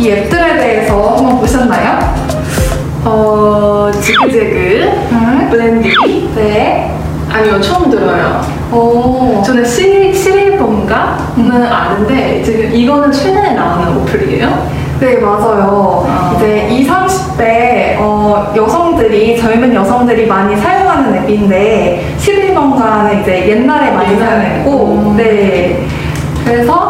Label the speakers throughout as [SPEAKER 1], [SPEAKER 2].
[SPEAKER 1] 이 앱들에 대해서 한번 보셨나요?
[SPEAKER 2] 어, 지그재그,
[SPEAKER 1] 응?
[SPEAKER 2] 블렌디.
[SPEAKER 1] 네.
[SPEAKER 2] 아니요, 처음 들어요.
[SPEAKER 1] 오.
[SPEAKER 2] 저는 시, 시리본가는 아는데, 지금 이거는 최근에 나오는 어플이에요?
[SPEAKER 1] 네, 맞아요.
[SPEAKER 2] 아.
[SPEAKER 1] 이제 20, 30대 어, 여성들이, 젊은 여성들이 많이 사용하는 앱인데, 11번가는 이제 옛날에 많이
[SPEAKER 2] 옛날에.
[SPEAKER 1] 사용했고,
[SPEAKER 2] 음.
[SPEAKER 1] 네. 그래서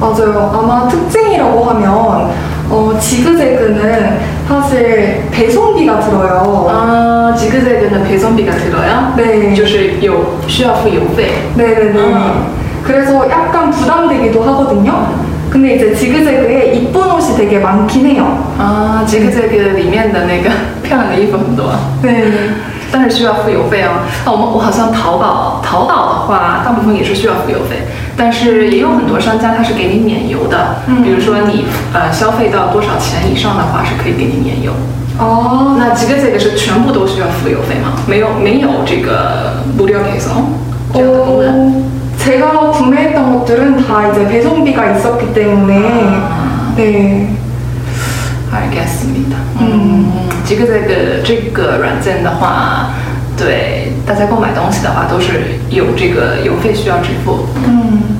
[SPEAKER 1] 맞아요. 아마 특징이라고 하면, 어, 지그재그는 사실 배송비가 들어요.
[SPEAKER 2] 啊，Zigzag的配送比较들어요？
[SPEAKER 1] 네.
[SPEAKER 2] 就是有需要付邮费。
[SPEAKER 1] 네네네.
[SPEAKER 2] 음.
[SPEAKER 1] 그래서 약간 부담되기도 하거든요. 근데 이제 지그재그에 이쁜 옷이 되게 많긴 해요.
[SPEAKER 2] 啊，Zigzag 里面的那个漂亮的衣服很多。
[SPEAKER 1] 네.
[SPEAKER 2] 但是需要付邮费哦。啊，我们我好像淘宝，淘宝的话，大部分也是需要付邮费，但是也有很多商家它是给你免邮的。
[SPEAKER 1] 嗯
[SPEAKER 2] 比如说你呃消费到多少钱以上的话，是可以给你免邮。
[SPEAKER 1] 아,
[SPEAKER 2] 那这个这个是全部都需要付邮费吗？没有没有这个无料配送这样的功能。
[SPEAKER 1] 어, 제가 구매했던 것들은 다 이제 배송비가 있었기 때문에,
[SPEAKER 2] 아
[SPEAKER 1] 对
[SPEAKER 2] 알겠습니다. 음, 这个这个这个软件的话，对大家购买东西的话都是有这个邮费需要支付。
[SPEAKER 1] 음.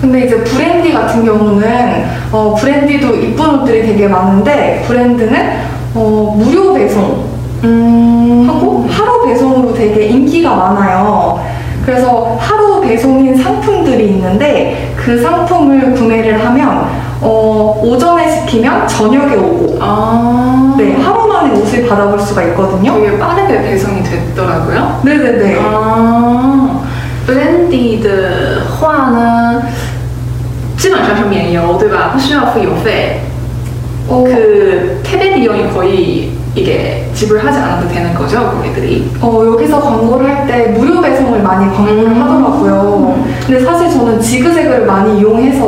[SPEAKER 1] 근데 이제 브랜디 같은 경우는 어, 브랜디도 이쁜 옷들이 되게 많은데 브랜드는 어, 무료 배송
[SPEAKER 2] 嗯
[SPEAKER 1] 하고 하루 배송으로 되게 인기가 많아요. 그래서 하루 배송인 상품들이 있는데 그 상품을 구매를 하면 어, 오전에 시키면 저녁에 오고
[SPEAKER 2] 아,
[SPEAKER 1] 네 하루 만에 옷을 받아볼 수가 있거든요.
[SPEAKER 2] 되게 빠르게 배송이 됐더라고요.
[SPEAKER 1] 네네네.
[SPEAKER 2] 啊，Blendy 的话呢，基本上是免邮，对吧？不需要付邮费。
[SPEAKER 1] 어,
[SPEAKER 2] 그 택배 비용이 거의 이게 지불하지 않아도 되는 거죠, 고객들이?
[SPEAKER 1] 어, 여기서 광고를 할 때 무료 배송을 많이 광고를
[SPEAKER 2] 음.
[SPEAKER 1] 하더라고요. 근데 사실 저는 지그재그를 많이 이용해서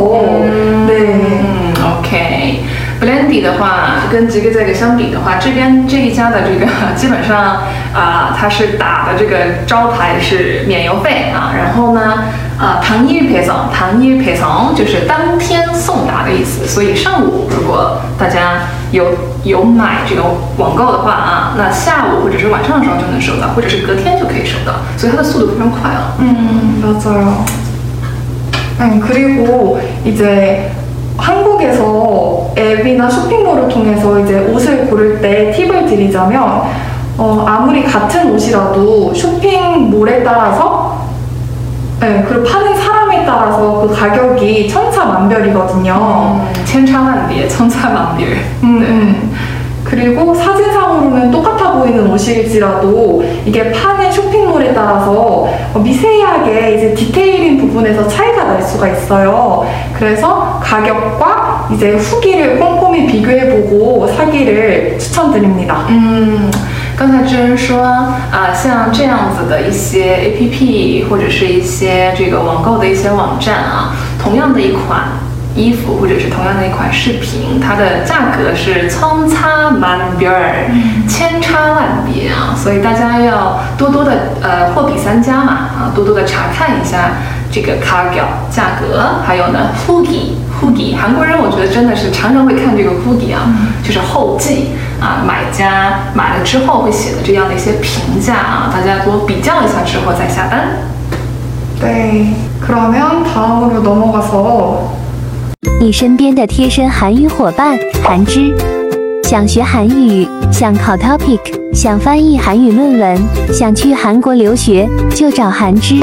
[SPEAKER 1] 네.
[SPEAKER 2] 嗯，OK。 Blendy 的话，跟这个这个相比的话，这边这一家的这个基本上啊、它是打的这个招牌是免邮费啊，然后呢，啊、唐一配送，唐一配送就是当天送达的意思，所以上午如果大家有有买这个网购的话啊，那下午或者是晚上的时候就能收到，或者是隔天就可以收到，所以它的速度非常快哦。
[SPEAKER 1] 음, 맞아요. 음, 그리고 이제 한국에서 앱이나 쇼핑몰을 통해서 이제 옷을 고를 때 팁을 드리자면 어, 아무리 같은 옷이라도 쇼핑몰에 따라서 예, 네, 그리고 파는 사람에 따라서 그 가격이 천차만별이거든요.
[SPEAKER 2] 음, 천차만별, 천차만별.
[SPEAKER 1] 음, 네. 음. 그리고 사진상으로는 똑같아 보이는 옷일지라도 이게 파는 쇼핑몰에 따라서 미세하게 이제 디테일인 부분에서 차이가 날 수가 있어요. 그래서 가격과 이제 후기를 꼼꼼히 비교해보고 사기를 추천드립니다.
[SPEAKER 2] 嗯，刚才智恩说啊、像这样子的一些 APP 或者是一些这个网购的一些网站啊，同样的一款衣服或者是同样的一款饰品，它的价格是参差万别儿，千差万别啊，所以大家要多多的呃货比三家嘛啊，多多的查看一下这个卡表价格，还有呢 hoodie hoodie，韩国人我觉得真的是常常会看这个 hoodie 啊，就是后记啊，买家买了之后会写的这样的一些评价啊，大家多比较一下之后再下单。
[SPEAKER 1] 네. 그러면 다음으로 넘어가서
[SPEAKER 3] 你身边的贴身韩语伙伴韩之，想学韩语，想考 TOPIK，想翻译韩语论文，想去韩国留学，就找韩之。